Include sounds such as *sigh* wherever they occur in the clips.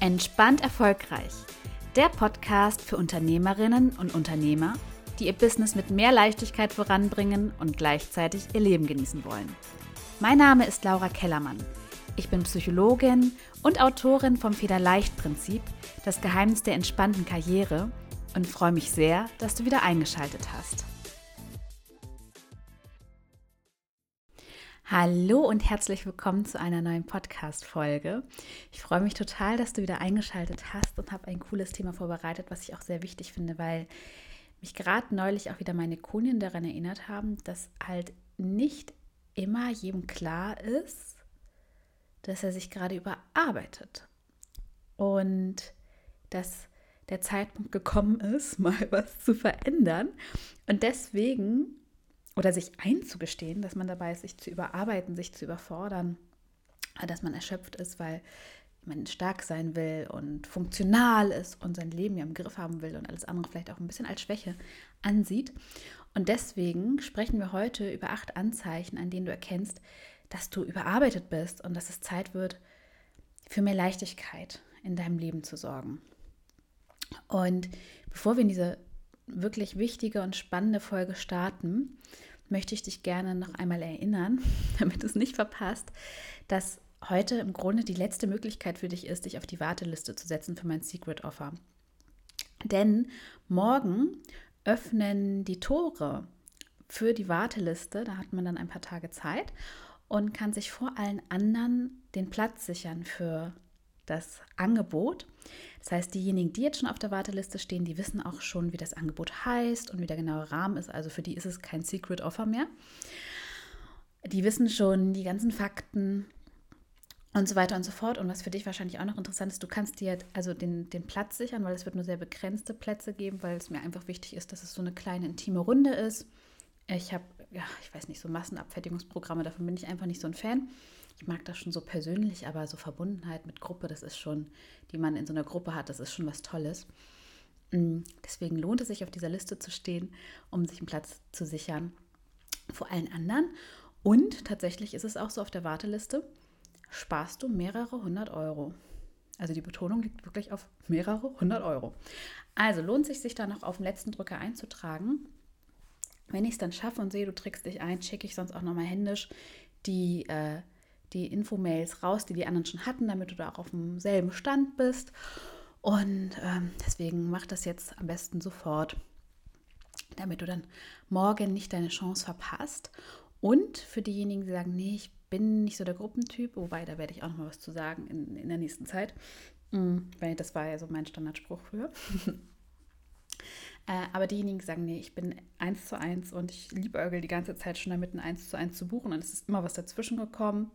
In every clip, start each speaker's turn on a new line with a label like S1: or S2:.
S1: Entspannt erfolgreich. Der Podcast für Unternehmerinnen und Unternehmer, die ihr Business mit mehr Leichtigkeit voranbringen und gleichzeitig ihr Leben genießen wollen. Mein Name ist Laura Kellermann. Ich bin Psychologin und Autorin vom Federleicht-Prinzip, das Geheimnis der entspannten Karriere und freue mich sehr, dass du wieder eingeschaltet hast. Hallo und herzlich willkommen zu einer neuen Podcast-Folge. Ich freue mich total, dass du wieder eingeschaltet hast und habe ein cooles Thema vorbereitet, was ich auch sehr wichtig finde, weil mich gerade neulich auch wieder meine Kundin daran erinnert haben, dass halt nicht immer jedem klar ist, dass er sich gerade überarbeitet und dass der Zeitpunkt gekommen ist, *laughs* mal was zu verändern. Und deswegen oder sich einzugestehen, dass man dabei ist, sich zu überarbeiten, sich zu überfordern, dass man erschöpft ist, weil man stark sein will und funktional ist und sein Leben ja im Griff haben will und alles andere vielleicht auch ein bisschen als Schwäche ansieht. Und deswegen sprechen wir heute über acht Anzeichen, an denen du erkennst, dass du überarbeitet bist und dass es Zeit wird, für mehr Leichtigkeit in deinem Leben zu sorgen. Und bevor wir in diese wirklich wichtige und spannende Folge starten, möchte ich dich gerne noch einmal erinnern, *laughs* damit du es nicht verpasst, dass heute im Grunde die letzte Möglichkeit für dich ist, dich auf die Warteliste zu setzen für mein Secret Offer. Denn morgen öffnen die Tore für die Warteliste, da hat man dann ein paar Tage Zeit und kann sich vor allen anderen den Platz sichern für das Angebot. Das heißt, diejenigen, die jetzt schon auf der Warteliste stehen, die wissen auch schon, wie das Angebot heißt und wie der genaue Rahmen ist. Also für die ist es kein Secret Offer mehr. Die wissen schon die ganzen Fakten und so weiter und so fort. Und was für dich wahrscheinlich auch noch interessant ist, du kannst dir also den, den Platz sichern, weil es wird nur sehr begrenzte Plätze geben, weil es mir einfach wichtig ist, dass es so eine kleine intime Runde ist. Ich habe, ja, ich weiß nicht, so Massenabfertigungsprogramme, davon bin ich einfach nicht so ein Fan ich mag das schon so persönlich, aber so Verbundenheit mit Gruppe, das ist schon, die man in so einer Gruppe hat, das ist schon was Tolles. Mm, deswegen lohnt es sich, auf dieser Liste zu stehen, um sich einen Platz zu sichern vor allen anderen. Und tatsächlich ist es auch so auf der Warteliste, sparst du mehrere hundert Euro. Also die Betonung liegt wirklich auf mehrere hundert Euro. Also lohnt sich, sich da noch auf den letzten Drücker einzutragen. Wenn ich es dann schaffe und sehe, du trägst dich ein, schicke ich sonst auch nochmal händisch die äh, die Infomails raus, die die anderen schon hatten, damit du da auch auf demselben Stand bist. Und ähm, deswegen mach das jetzt am besten sofort, damit du dann morgen nicht deine Chance verpasst. Und für diejenigen, die sagen, nee, ich bin nicht so der Gruppentyp, wobei da werde ich auch noch mal was zu sagen in, in der nächsten Zeit, mhm, weil das war ja so mein Standardspruch früher. *laughs* äh, aber diejenigen, die sagen, nee, ich bin eins zu eins und ich liebe die ganze Zeit schon damit, ein eins zu eins zu buchen und es ist immer was dazwischen gekommen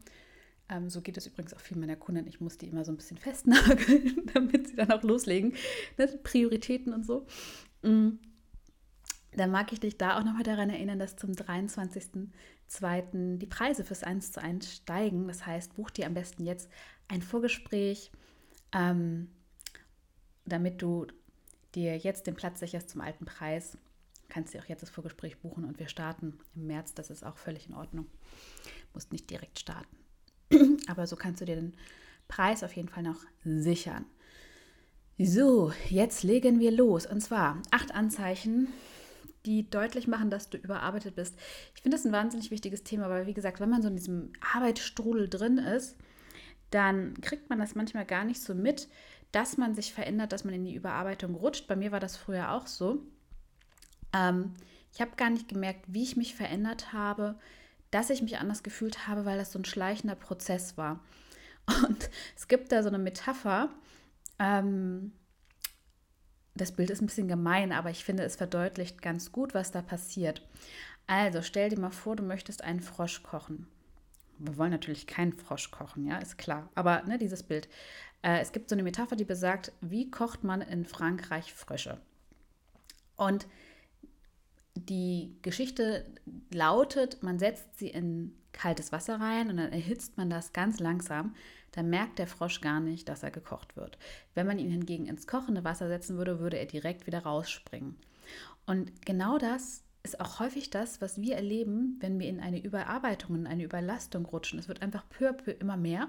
S1: ähm, so geht es übrigens auch viel meiner Kunden. Ich muss die immer so ein bisschen festnageln, *laughs* damit sie dann auch loslegen. Sind Prioritäten und so. Mhm. Dann mag ich dich da auch nochmal daran erinnern, dass zum 23.02. die Preise fürs 1 zu 1 steigen. Das heißt, buch dir am besten jetzt ein Vorgespräch, ähm, damit du dir jetzt den Platz sicherst zum alten Preis. Kannst dir auch jetzt das Vorgespräch buchen und wir starten im März. Das ist auch völlig in Ordnung. Musst nicht direkt starten. *clears throat* Aber so kannst du dir den Preis auf jeden Fall noch sichern. So, jetzt legen wir los. Und zwar acht Anzeichen, die deutlich machen, dass du überarbeitet bist. Ich finde das ein wahnsinnig wichtiges Thema, weil, wie gesagt, wenn man so in diesem Arbeitsstrudel drin ist, dann kriegt man das manchmal gar nicht so mit, dass man sich verändert, dass man in die Überarbeitung rutscht. Bei mir war das früher auch so. Ähm, ich habe gar nicht gemerkt, wie ich mich verändert habe, dass ich mich anders gefühlt habe, weil das so ein schleichender Prozess war. Und es gibt da so eine Metapher, ähm, das Bild ist ein bisschen gemein, aber ich finde, es verdeutlicht ganz gut, was da passiert. Also stell dir mal vor, du möchtest einen Frosch kochen. Wir wollen natürlich keinen Frosch kochen, ja, ist klar. Aber ne, dieses Bild. Äh, es gibt so eine Metapher, die besagt, wie kocht man in Frankreich Frösche? Und die Geschichte lautet, man setzt sie in kaltes Wasser rein und dann erhitzt man das ganz langsam. Dann merkt der Frosch gar nicht, dass er gekocht wird. Wenn man ihn hingegen ins kochende Wasser setzen würde, würde er direkt wieder rausspringen. Und genau das ist auch häufig das, was wir erleben, wenn wir in eine Überarbeitung, in eine Überlastung rutschen. Es wird einfach peu à peu immer mehr.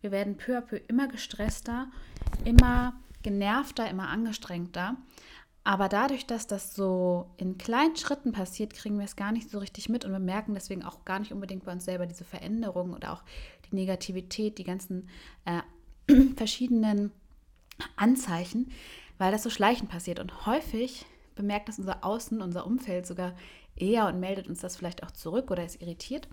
S1: Wir werden peu à peu immer gestresster, immer genervter, immer angestrengter. Aber dadurch, dass das so in kleinen Schritten passiert, kriegen wir es gar nicht so richtig mit und wir merken deswegen auch gar nicht unbedingt bei uns selber diese Veränderung oder auch die Negativität, die ganzen äh, *clears throat* verschiedenen Anzeichen, weil das so schleichend passiert. Und häufig bemerkt das unser Außen, unser Umfeld sogar eher und meldet uns das vielleicht auch zurück oder ist irritiert.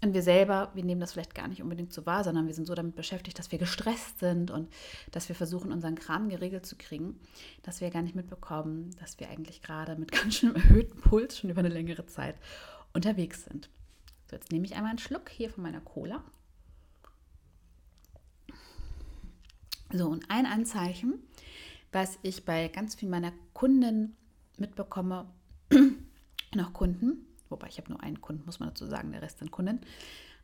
S1: Und wir selber, wir nehmen das vielleicht gar nicht unbedingt so wahr, sondern wir sind so damit beschäftigt, dass wir gestresst sind und dass wir versuchen, unseren Kram geregelt zu kriegen, dass wir gar nicht mitbekommen, dass wir eigentlich gerade mit *laughs* ganz schön erhöhtem Puls schon über eine längere Zeit unterwegs sind. So, jetzt nehme ich einmal einen Schluck hier von meiner Cola. So, und ein Anzeichen, was ich bei ganz vielen meiner Kunden mitbekomme, *clears throat* noch Kunden, Wobei ich habe nur einen Kunden, muss man dazu sagen, der Rest sind Kunden.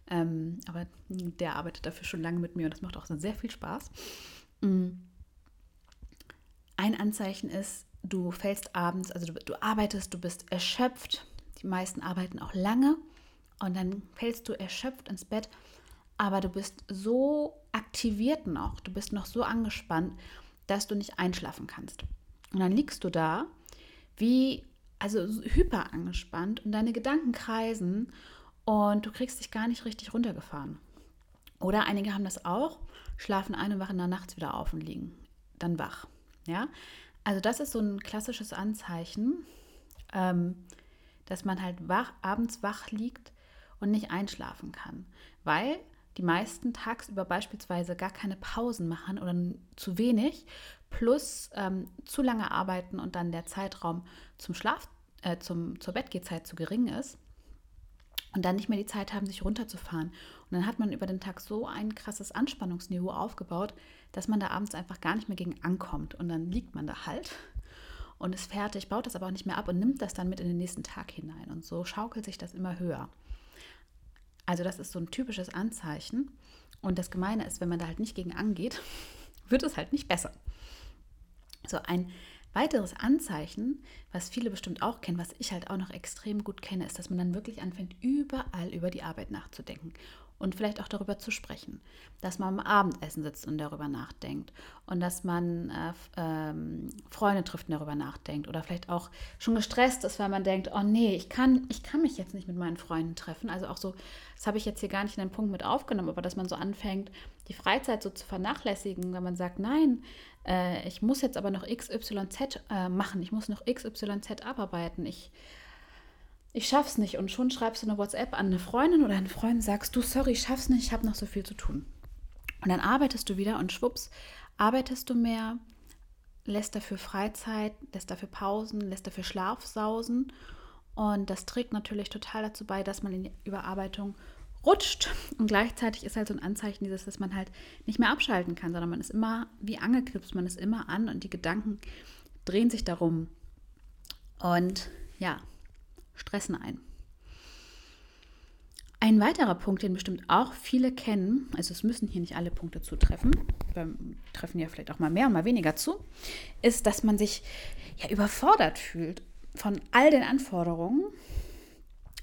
S1: Ähm, aber der arbeitet dafür schon lange mit mir und das macht auch sehr viel Spaß. Mm. Ein Anzeichen ist, du fällst abends, also du, du arbeitest, du bist erschöpft. Die meisten arbeiten auch lange und dann fällst du erschöpft ins Bett, aber du bist so aktiviert noch, du bist noch so angespannt, dass du nicht einschlafen kannst. Und dann liegst du da wie also hyper angespannt und deine Gedanken kreisen und du kriegst dich gar nicht richtig runtergefahren. Oder einige haben das auch, schlafen ein und wachen dann nachts wieder auf und liegen dann wach. Ja, also das ist so ein klassisches Anzeichen, ähm, dass man halt wach, abends wach liegt und nicht einschlafen kann, weil die meisten tagsüber beispielsweise gar keine Pausen machen oder zu wenig, plus ähm, zu lange arbeiten und dann der Zeitraum zum Schlaf, äh, zum, zur Bettgehzeit zu gering ist und dann nicht mehr die Zeit haben, sich runterzufahren. Und dann hat man über den Tag so ein krasses Anspannungsniveau aufgebaut, dass man da abends einfach gar nicht mehr gegen ankommt. Und dann liegt man da halt und ist fertig, baut das aber auch nicht mehr ab und nimmt das dann mit in den nächsten Tag hinein. Und so schaukelt sich das immer höher. Also das ist so ein typisches Anzeichen. Und das Gemeine ist, wenn man da halt nicht gegen angeht, *laughs* wird es halt nicht besser. So ein weiteres Anzeichen, was viele bestimmt auch kennen, was ich halt auch noch extrem gut kenne, ist, dass man dann wirklich anfängt, überall über die Arbeit nachzudenken und vielleicht auch darüber zu sprechen, dass man am Abendessen sitzt und darüber nachdenkt und dass man äh, ähm, Freunde trifft und darüber nachdenkt oder vielleicht auch schon gestresst ist, weil man denkt, oh nee, ich kann, ich kann mich jetzt nicht mit meinen Freunden treffen. Also auch so, das habe ich jetzt hier gar nicht in den Punkt mit aufgenommen, aber dass man so anfängt, die Freizeit so zu vernachlässigen, wenn man sagt, nein, äh, ich muss jetzt aber noch XYZ äh, machen, ich muss noch XYZ abarbeiten, ich ich schaff's nicht und schon schreibst du eine WhatsApp an eine Freundin oder einen Freund, sagst du, sorry, ich schaff's nicht, ich habe noch so viel zu tun. Und dann arbeitest du wieder und schwupps, arbeitest du mehr, lässt dafür Freizeit, lässt dafür Pausen, lässt dafür Schlaf sausen. Und das trägt natürlich total dazu bei, dass man in die Überarbeitung rutscht. Und gleichzeitig ist halt so ein Anzeichen dieses, dass man halt nicht mehr abschalten kann, sondern man ist immer wie angeknipst, man ist immer an und die Gedanken drehen sich darum. Und ja, stressen ein. Ein weiterer Punkt, den bestimmt auch viele kennen, also es müssen hier nicht alle Punkte zutreffen, wir treffen ja vielleicht auch mal mehr und mal weniger zu, ist, dass man sich ja überfordert fühlt von all den Anforderungen,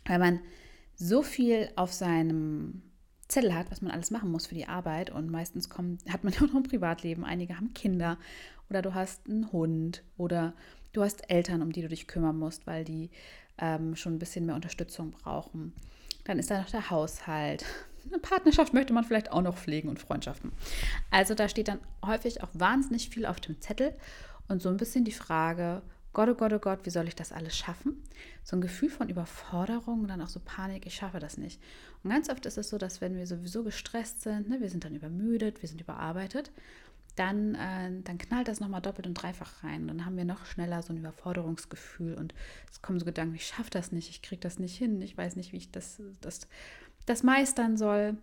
S1: weil man so viel auf seinem Zettel hat, was man alles machen muss für die Arbeit und meistens kommt, hat man ja *laughs* auch noch ein Privatleben, einige haben Kinder oder du hast einen Hund oder du hast Eltern, um die du dich kümmern musst, weil die ähm, schon ein bisschen mehr Unterstützung brauchen. Dann ist da noch der Haushalt. Eine Partnerschaft möchte man vielleicht auch noch pflegen und Freundschaften. Also da steht dann häufig auch wahnsinnig viel auf dem Zettel und so ein bisschen die Frage, Gott, oh Gott, oh Gott, wie soll ich das alles schaffen? So ein Gefühl von Überforderung und dann auch so Panik, ich schaffe das nicht. Und ganz oft ist es so, dass wenn wir sowieso gestresst sind, ne, wir sind dann übermüdet, wir sind überarbeitet, dann, äh, dann knallt das nochmal doppelt und dreifach rein. Dann haben wir noch schneller so ein Überforderungsgefühl und es kommen so Gedanken, ich schaffe das nicht, ich kriege das nicht hin, ich weiß nicht, wie ich das, das, das meistern soll.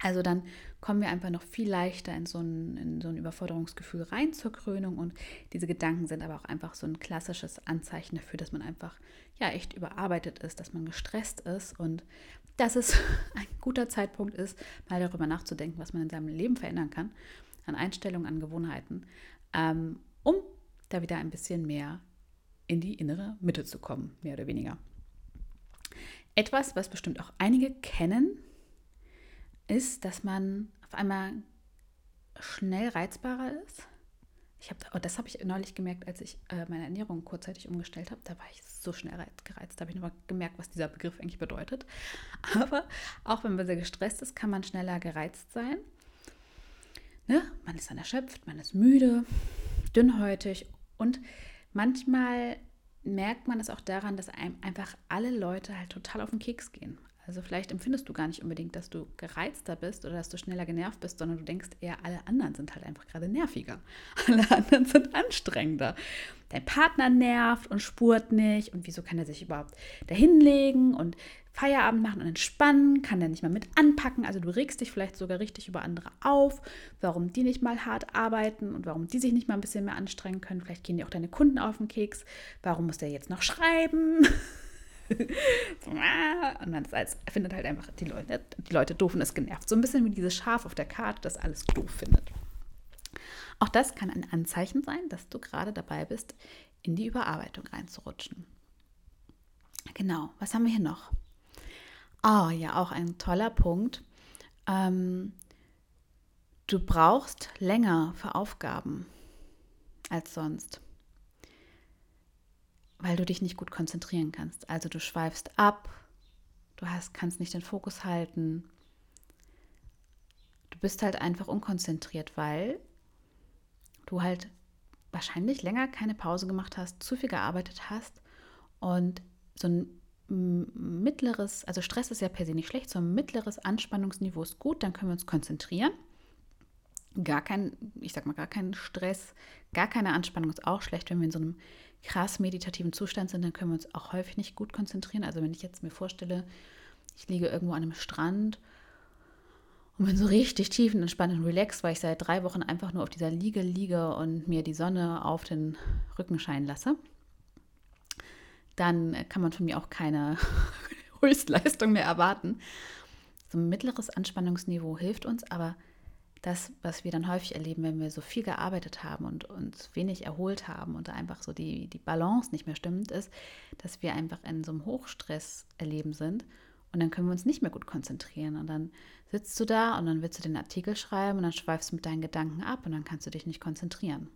S1: Also dann kommen wir einfach noch viel leichter in so, ein, in so ein Überforderungsgefühl rein zur Krönung und diese Gedanken sind aber auch einfach so ein klassisches Anzeichen dafür, dass man einfach ja echt überarbeitet ist, dass man gestresst ist und dass es *laughs* ein guter Zeitpunkt ist, mal darüber nachzudenken, was man in seinem Leben verändern kann an Einstellungen, an Gewohnheiten, ähm, um da wieder ein bisschen mehr in die innere Mitte zu kommen, mehr oder weniger. Etwas, was bestimmt auch einige kennen, ist, dass man auf einmal schnell reizbarer ist. Ich habe, oh, das habe ich neulich gemerkt, als ich äh, meine Ernährung kurzzeitig umgestellt habe. Da war ich so schnell gereizt. Da habe ich nochmal gemerkt, was dieser Begriff eigentlich bedeutet. *laughs* Aber auch wenn man sehr gestresst ist, kann man schneller gereizt sein. Ne? Man ist dann erschöpft, man ist müde, dünnhäutig und manchmal merkt man es auch daran, dass einem einfach alle Leute halt total auf den Keks gehen. Also vielleicht empfindest du gar nicht unbedingt, dass du gereizter bist oder dass du schneller genervt bist, sondern du denkst eher, alle anderen sind halt einfach gerade nerviger. *laughs* Alle anderen sind anstrengender. Dein Partner nervt und spurt nicht und wieso kann er sich überhaupt dahinlegen und Feierabend machen und entspannen, kann der nicht mal mit anpacken. Also du regst dich vielleicht sogar richtig über andere auf, warum die nicht mal hart arbeiten und warum die sich nicht mal ein bisschen mehr anstrengen können. Vielleicht gehen dir auch deine Kunden auf den Keks. Warum muss der jetzt noch schreiben? *laughs* und man findet halt einfach die Leute, die Leute doof und ist genervt. So ein bisschen wie dieses Schaf auf der Karte, das alles doof findet. Auch das kann ein Anzeichen sein, dass du gerade dabei bist, in die Überarbeitung reinzurutschen. Genau, was haben wir hier noch? Oh, ja, auch ein toller Punkt. Ähm, du brauchst länger für Aufgaben als sonst weil du dich nicht gut konzentrieren kannst. Also du schweifst ab, du hast, kannst nicht den Fokus halten. Du bist halt einfach unkonzentriert, weil du halt wahrscheinlich länger keine Pause gemacht hast, zu viel gearbeitet hast und so ein mittleres, also Stress ist ja per se nicht schlecht, so ein mittleres Anspannungsniveau ist gut, dann können wir uns konzentrieren. Gar kein, ich sag mal, gar kein Stress, gar keine Anspannung ist auch schlecht, wenn wir in so einem krass meditativen Zustand sind, dann können wir uns auch häufig nicht gut konzentrieren. Also wenn ich jetzt mir vorstelle, ich liege irgendwo an einem Strand und bin so richtig tief und entspannt und relaxed, weil ich seit drei Wochen einfach nur auf dieser Liege liege und mir die Sonne auf den Rücken scheinen lasse, dann kann man von mir auch keine *laughs* Höchstleistung mehr erwarten. So ein mittleres Anspannungsniveau hilft uns, aber das, was wir dann häufig erleben, wenn wir so viel gearbeitet haben und uns wenig erholt haben und da einfach so die, die Balance nicht mehr stimmt, ist, dass wir einfach in so einem Hochstress erleben sind und dann können wir uns nicht mehr gut konzentrieren. Und dann sitzt du da und dann willst du den Artikel schreiben und dann schweifst du mit deinen Gedanken ab und dann kannst du dich nicht konzentrieren.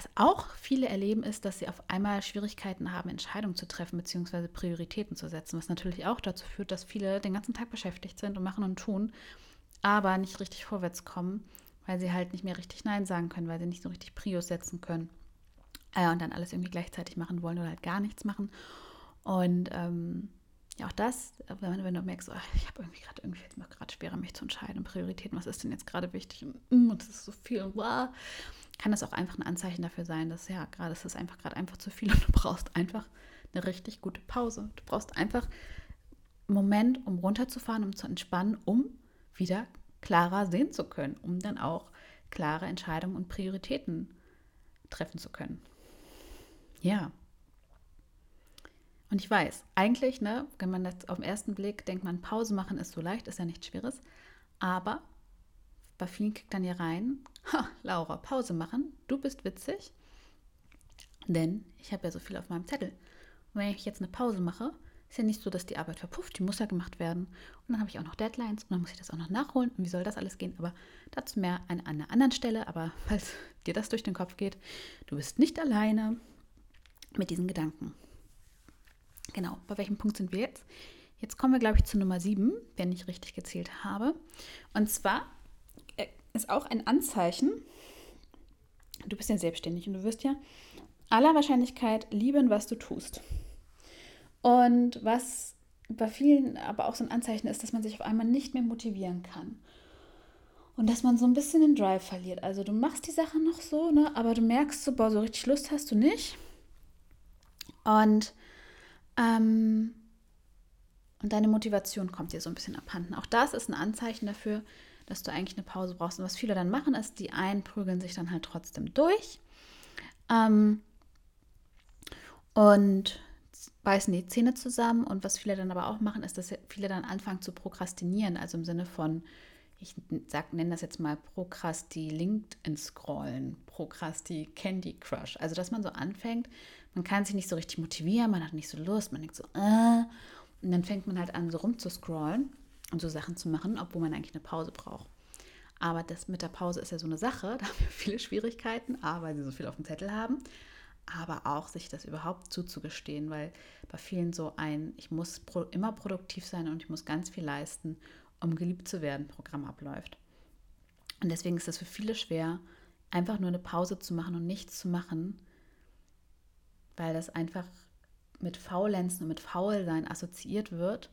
S1: Was auch viele erleben, ist, dass sie auf einmal Schwierigkeiten haben, Entscheidungen zu treffen bzw. Prioritäten zu setzen, was natürlich auch dazu führt, dass viele den ganzen Tag beschäftigt sind und machen und tun, aber nicht richtig vorwärts kommen, weil sie halt nicht mehr richtig Nein sagen können, weil sie nicht so richtig Prios setzen können äh, und dann alles irgendwie gleichzeitig machen wollen oder halt gar nichts machen. Und ähm, ja, auch das, wenn, wenn du merkst, oh, ich habe irgendwie gerade irgendwie jetzt gerade schwerer, mich zu entscheiden, Prioritäten, was ist denn jetzt gerade wichtig und, mm, und das ist so viel und wow kann das auch einfach ein Anzeichen dafür sein, dass ja, gerade ist es einfach gerade einfach zu viel und du brauchst einfach eine richtig gute Pause. Du brauchst einfach einen Moment, um runterzufahren, um zu entspannen, um wieder klarer sehen zu können, um dann auch klare Entscheidungen und Prioritäten treffen zu können. Ja. Und ich weiß, eigentlich, ne, wenn man das auf den ersten Blick denkt, man Pause machen ist so leicht, ist ja nichts Schweres. Aber bei vielen kickt dann hier rein, ha, Laura, Pause machen, du bist witzig, denn ich habe ja so viel auf meinem Zettel. Und wenn ich jetzt eine Pause mache, ist ja nicht so, dass die Arbeit verpufft, die muss ja gemacht werden. Und dann habe ich auch noch Deadlines und dann muss ich das auch noch nachholen. Und wie soll das alles gehen? Aber dazu mehr an, an einer anderen Stelle. Aber *laughs* falls dir das durch den Kopf geht, du bist nicht alleine mit diesen Gedanken. Genau, bei welchem Punkt sind wir jetzt? Jetzt kommen wir, glaube ich, zu Nummer 7, wenn ich richtig gezählt habe. Und zwar ist auch ein Anzeichen, du bist ja selbstständig und du wirst ja aller Wahrscheinlichkeit lieben, was du tust. Und was bei vielen aber auch so ein Anzeichen ist, dass man sich auf einmal nicht mehr motivieren kann. Und dass man so ein bisschen den Drive verliert. Also du machst die Sache noch so, ne, aber du merkst so, boah, so richtig Lust hast du nicht. Und, ähm, und deine Motivation kommt dir so ein bisschen abhanden. Auch das ist ein Anzeichen dafür, dass du eigentlich eine Pause brauchst. Und was viele dann machen, ist, die einen prügeln sich dann halt trotzdem durch ähm, und beißen die Zähne zusammen. Und was viele dann aber auch machen, ist, dass viele dann anfangen zu prokrastinieren, also im Sinne von, ich sag, nenne das jetzt mal Prokrasti LinkedIn scrollen, Prokrasti Candy Crush. Also dass man so anfängt, man kann sich nicht so richtig motivieren, man hat nicht so Lust, man denkt so, äh, und dann fängt man halt an, so rumzuscrollen und so Sachen zu machen, obwohl man eigentlich eine Pause braucht. Aber das mit der Pause ist ja so eine Sache, *laughs* da haben wir viele Schwierigkeiten, A, weil sie so viel auf dem Zettel haben, aber auch sich das überhaupt zuzugestehen, weil bei vielen so ein, ich muss pro, immer produktiv sein und ich muss ganz viel leisten, um geliebt zu werden, Programm abläuft. Und deswegen ist es für viele schwer, einfach nur eine Pause zu machen und nichts zu machen, weil das einfach mit Faulenzen und mit Faulsein assoziiert wird.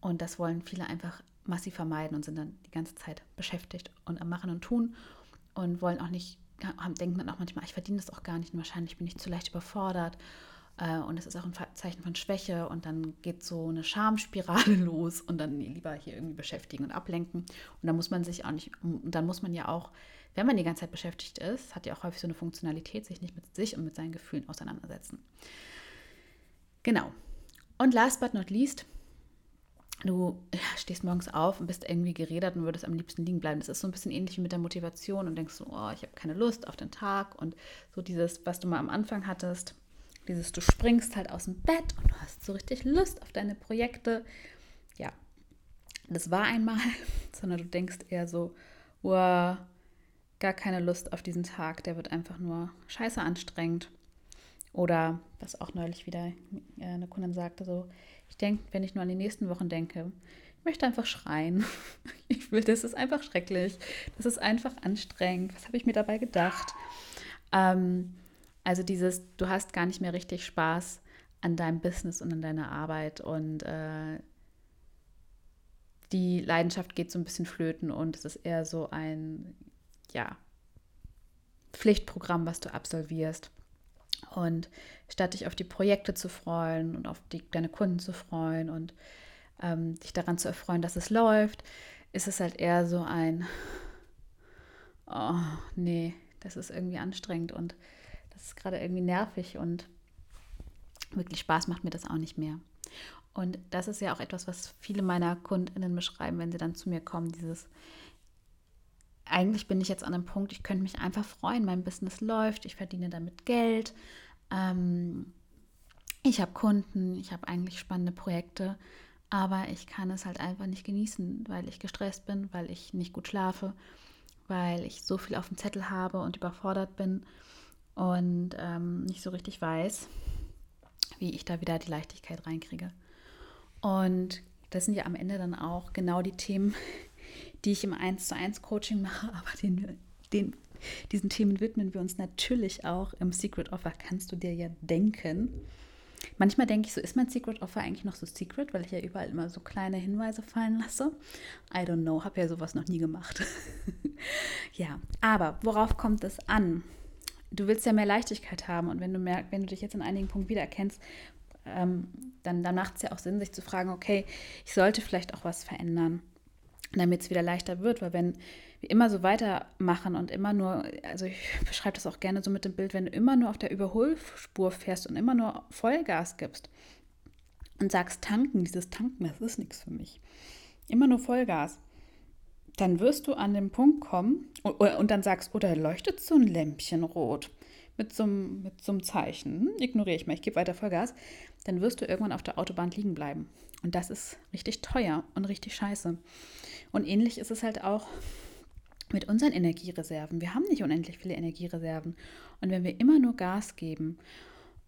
S1: Und das wollen viele einfach massiv vermeiden und sind dann die ganze Zeit beschäftigt und am Machen und Tun und wollen auch nicht, haben, denken dann auch manchmal, ich verdiene das auch gar nicht und wahrscheinlich bin ich zu leicht überfordert. Äh, und es ist auch ein Zeichen von Schwäche und dann geht so eine Schamspirale *laughs* los und dann lieber hier irgendwie beschäftigen und ablenken. Und dann muss man sich auch nicht, dann muss man ja auch, wenn man die ganze Zeit beschäftigt ist, hat ja auch häufig so eine Funktionalität, sich nicht mit sich und mit seinen Gefühlen auseinandersetzen. Genau. Und last but not least, du stehst morgens auf und bist irgendwie geredet und würdest am liebsten liegen bleiben. Das ist so ein bisschen ähnlich wie mit der Motivation und denkst so, oh, ich habe keine Lust auf den Tag und so dieses, was du mal am Anfang hattest, dieses, du springst halt aus dem Bett und du hast so richtig Lust auf deine Projekte. Ja, das war einmal, *laughs* sondern du denkst eher so, wow, gar keine Lust auf diesen Tag, der wird einfach nur scheiße anstrengend. Oder was auch neulich wieder äh, eine Kundin sagte, so, ich denke, wenn ich nur an die nächsten Wochen denke, ich möchte einfach schreien. *laughs* Ich will, das ist einfach schrecklich. Das ist einfach anstrengend. Was habe ich mir dabei gedacht? Ähm, also dieses, du hast gar nicht mehr richtig Spaß an deinem Business und an deiner Arbeit und äh, die Leidenschaft geht so ein bisschen flöten und es ist eher so ein, ja, Pflichtprogramm, was du absolvierst. Und statt dich auf die Projekte zu freuen und auf die, deine Kunden zu freuen und ähm, dich daran zu erfreuen, dass es läuft, ist es halt eher so ein, oh nee, das ist irgendwie anstrengend und das ist gerade irgendwie nervig und wirklich Spaß macht mir das auch nicht mehr. Und das ist ja auch etwas, was viele meiner KundInnen beschreiben, wenn sie dann zu mir kommen, dieses, eigentlich bin ich jetzt an einem Punkt, ich könnte mich einfach freuen, mein Business läuft, ich verdiene damit Geld, ähm, ich habe Kunden, ich habe eigentlich spannende Projekte, aber ich kann es halt einfach nicht genießen, weil ich gestresst bin, weil ich nicht gut schlafe, weil ich so viel auf dem Zettel habe und überfordert bin und ähm, nicht so richtig weiß, wie ich da wieder die Leichtigkeit reinkriege. Und das sind ja am Ende dann auch genau die Themen, *laughs* die ich im 1 zu 1 Coaching mache, aber den, den, diesen Themen widmen wir uns natürlich auch im Secret Offer, kannst du dir ja denken. Manchmal denke ich so, ist mein Secret Offer eigentlich noch so secret, weil ich ja überall immer so kleine Hinweise fallen lasse? I don't know, habe ja sowas noch nie gemacht. *laughs* ja, aber worauf kommt es an? Du willst ja mehr Leichtigkeit haben und wenn du merkst, wenn du dich jetzt in einigen Punkten wiedererkennst, ähm, dann, dann macht es ja auch Sinn, sich zu fragen, okay, ich sollte vielleicht auch was verändern damit es wieder leichter wird, weil wenn immer so weitermachen und immer nur, also ich *laughs* beschreibe das auch gerne so mit dem Bild, wenn du immer nur auf der Überholspur fährst und immer nur Vollgas gibst und sagst, tanken, dieses Tanken, das ist nichts für mich, immer nur Vollgas, dann wirst du an den Punkt kommen und, und dann sagst, oder oh, leuchtet so ein Lämpchen rot mit so, einem, mit so einem Zeichen, hm, ignoriere ich mal, ich gebe weiter Vollgas, dann wirst du irgendwann auf der Autobahn liegen bleiben. Und das ist richtig teuer und richtig scheiße. Und ähnlich ist es halt auch mit unseren Energiereserven. Wir haben nicht unendlich viele Energiereserven. Und wenn wir immer nur Gas geben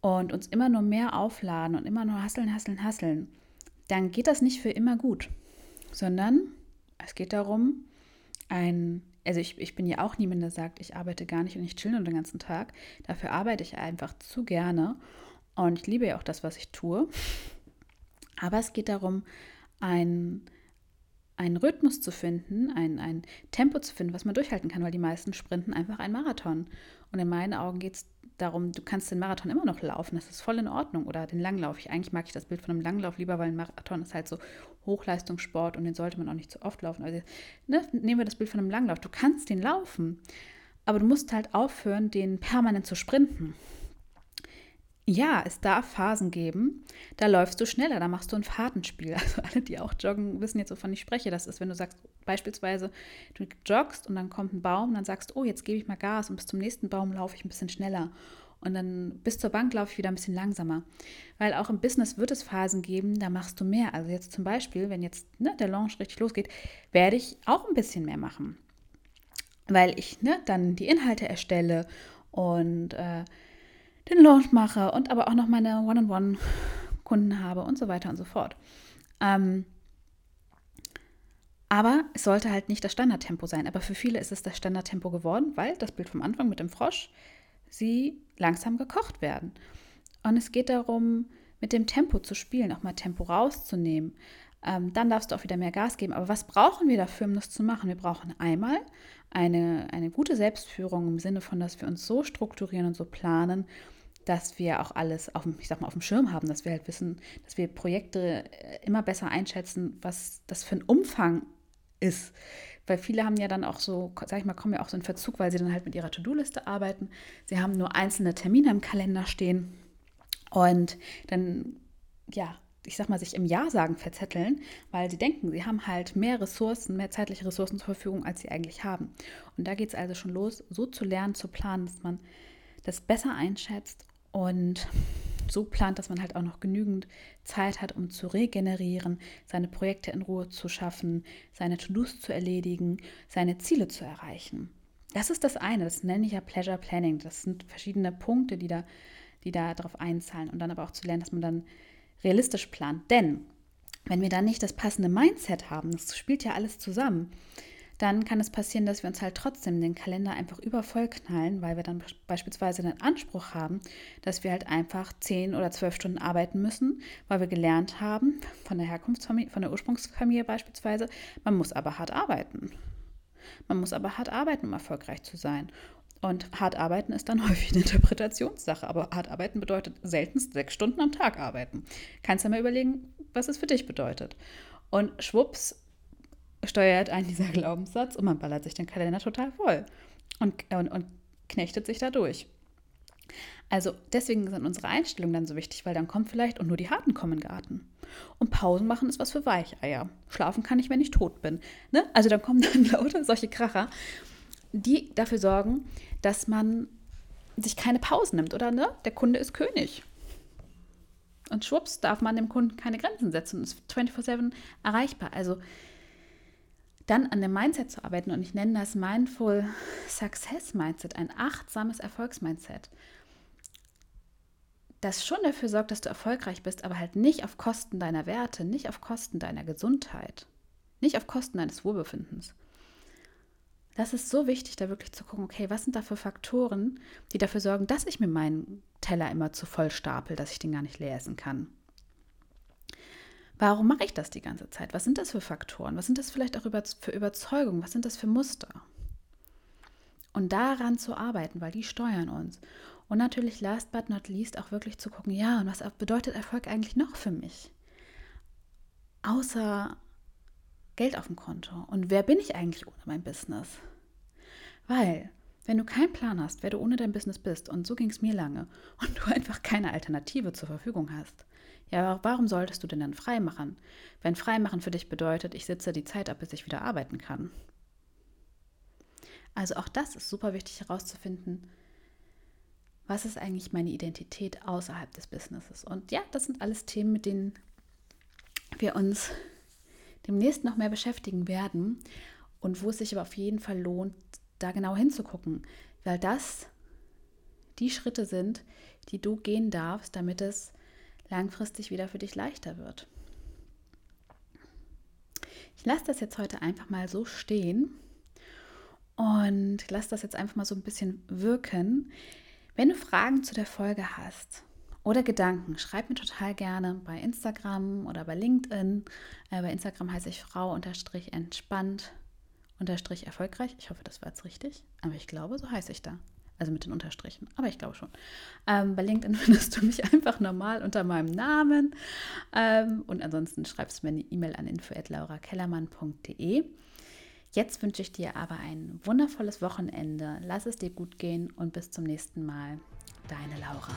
S1: und uns immer nur mehr aufladen und immer nur hasseln, hasseln, hasseln, dann geht das nicht für immer gut, sondern es geht darum, ein, also ich, ich bin ja auch niemand, der sagt, ich arbeite gar nicht und ich chill nur den ganzen Tag. Dafür arbeite ich einfach zu gerne und ich liebe ja auch das, was ich tue. Aber es geht darum, ein einen Rhythmus zu finden, ein, ein Tempo zu finden, was man durchhalten kann, weil die meisten sprinten einfach einen Marathon. Und in meinen Augen geht es darum, du kannst den Marathon immer noch laufen, das ist voll in Ordnung. Oder den Langlauf. Ich, eigentlich mag ich das Bild von einem Langlauf lieber, weil ein Marathon ist halt so Hochleistungssport und den sollte man auch nicht zu oft laufen. Also ne, nehmen wir das Bild von einem Langlauf. Du kannst den laufen, aber du musst halt aufhören, den permanent zu sprinten. Ja, es darf Phasen geben, da läufst du schneller, da machst du ein Fahrtenspiel. *laughs* Also alle, die auch joggen, wissen jetzt, wovon ich spreche. Das ist, wenn du sagst, beispielsweise, du joggst und dann kommt ein Baum dann sagst, oh, jetzt gebe ich mal Gas und bis zum nächsten Baum laufe ich ein bisschen schneller. Und dann bis zur Bank laufe ich wieder ein bisschen langsamer. Weil auch im Business wird es Phasen geben, da machst du mehr. Also jetzt zum Beispiel, wenn jetzt ne, der Launch richtig losgeht, werde ich auch ein bisschen mehr machen. Weil ich ne, dann die Inhalte erstelle und äh, den Launch mache und aber auch noch meine One-on-One-Kunden habe und so weiter und so fort. Ähm, aber es sollte halt nicht das Standardtempo sein. Aber für viele ist es das Standardtempo geworden, weil das Bild vom Anfang mit dem Frosch, sie langsam gekocht werden. Und es geht darum, mit dem Tempo zu spielen, auch mal Tempo rauszunehmen. Ähm, dann darfst du auch wieder mehr Gas geben. Aber was brauchen wir dafür, um das zu machen? Wir brauchen einmal eine, eine gute Selbstführung im Sinne von, dass wir uns so strukturieren und so planen, dass wir auch alles auf, ich sag mal, auf dem Schirm haben, dass wir halt wissen, dass wir Projekte äh, immer besser einschätzen, was das für ein Umfang ist. Weil viele haben ja dann auch so, sag ich mal, kommen ja auch so in Verzug, weil sie dann halt mit ihrer To-Do-Liste arbeiten. Sie haben nur einzelne Termine im Kalender stehen und dann, ja, ich sag mal, sich im Ja sagen verzetteln, weil sie denken, sie haben halt mehr Ressourcen, mehr zeitliche Ressourcen zur Verfügung, als sie eigentlich haben. Und da geht es also schon los, so zu lernen, zu planen, dass man das besser einschätzt und so plant, dass man halt auch noch genügend Zeit hat, um zu regenerieren, seine Projekte in Ruhe zu schaffen, seine To-Dos zu erledigen, seine Ziele zu erreichen. Das ist das eine, das nenne ich ja Pleasure Planning. Das sind verschiedene Punkte, die da, die da darauf einzahlen. Und dann aber auch zu lernen, dass man dann realistisch plant. Denn wenn wir dann nicht das passende Mindset haben, das spielt ja alles zusammen, dann kann es passieren, dass wir uns halt trotzdem den Kalender einfach übervoll knallen, weil wir dann beispielsweise den Anspruch haben, dass wir halt einfach zehn oder zwölf Stunden arbeiten müssen, weil wir gelernt haben, von der Herkunftsfamilie, von der Ursprungsfamilie beispielsweise, man muss aber hart arbeiten. Man muss aber hart arbeiten, um erfolgreich zu sein. Und hart arbeiten ist dann *laughs* häufig eine Interpretationssache. Aber hart arbeiten bedeutet selten sechs Stunden am Tag arbeiten. Kannst du mal überlegen, was es für dich bedeutet. Und schwupps steuert ein dieser *laughs* Glaubenssatz und man ballert sich den Kalender total voll und, und, und knechtet sich da durch. Also deswegen sind unsere Einstellungen dann so wichtig, weil dann kommt vielleicht und nur die Harten kommen in den Garten. Und Pausen machen ist was für Weicheier. Schlafen kann ich, wenn ich tot bin. Ne? Also dann kommen dann *laughs* lauter solche Kracher, die dafür sorgen, dass man sich keine Pausen nimmt, oder ne? Der Kunde ist König. Und schwupps darf man dem Kunden keine Grenzen setzen und ist 24-7 erreichbar. Also dann an dem Mindset zu arbeiten und ich nenne das Mindful Success Mindset, ein achtsames Erfolgsmindset, das schon dafür sorgt, dass du erfolgreich bist, aber halt nicht auf Kosten deiner Werte, nicht auf Kosten deiner Gesundheit, nicht auf Kosten deines Wohlbefindens. Das ist so wichtig, da wirklich zu gucken, okay, was sind da für Faktoren, die dafür sorgen, dass ich mir meinen Teller immer zu voll stapel, dass ich den gar nicht leer essen kann. Warum mache ich das die ganze Zeit? Was sind das für Faktoren? Was sind das vielleicht auch für Überzeugungen? Was sind das für Muster? Und daran zu arbeiten, weil die steuern uns. Und natürlich, last but not least, auch wirklich zu gucken, ja, und was bedeutet Erfolg eigentlich noch für mich? Außer Geld auf dem Konto. Und wer bin ich eigentlich ohne mein Business? Weil, wenn du keinen Plan hast, wer du ohne dein Business bist, und so ging es mir lange, *laughs* und du einfach keine Alternative zur Verfügung hast, ja, warum solltest du denn dann frei machen? Wenn Freimachen für dich bedeutet, ich sitze die Zeit ab, bis ich wieder arbeiten kann. Also auch das ist super wichtig herauszufinden, was ist eigentlich meine Identität außerhalb des Businesses. Und ja, das sind alles Themen, mit denen wir uns demnächst noch mehr beschäftigen werden und wo es sich aber auf jeden Fall lohnt, da genau hinzugucken, weil das die Schritte sind, die du gehen darfst, damit es langfristig wieder für dich leichter wird. Ich lasse das jetzt heute einfach mal so stehen und lasse das jetzt einfach mal so ein bisschen wirken. Wenn du Fragen zu der Folge hast oder Gedanken, schreib mir total gerne bei Instagram oder bei LinkedIn. Äh, bei Instagram heiße ich Frau entspannt erfolgreich. Ich hoffe, das war jetzt richtig, aber ich glaube, so heiße ich da. Also mit den Unterstrichen, aber ich glaube schon. Ähm, bei LinkedIn *laughs* findest du mich einfach normal unter meinem Namen. Ähm, und ansonsten schreibst du mir eine E-Mail an info.laurakellermann.de. Jetzt wünsche ich dir aber ein wundervolles Wochenende. Lass es dir gut gehen und bis zum nächsten Mal. Deine Laura.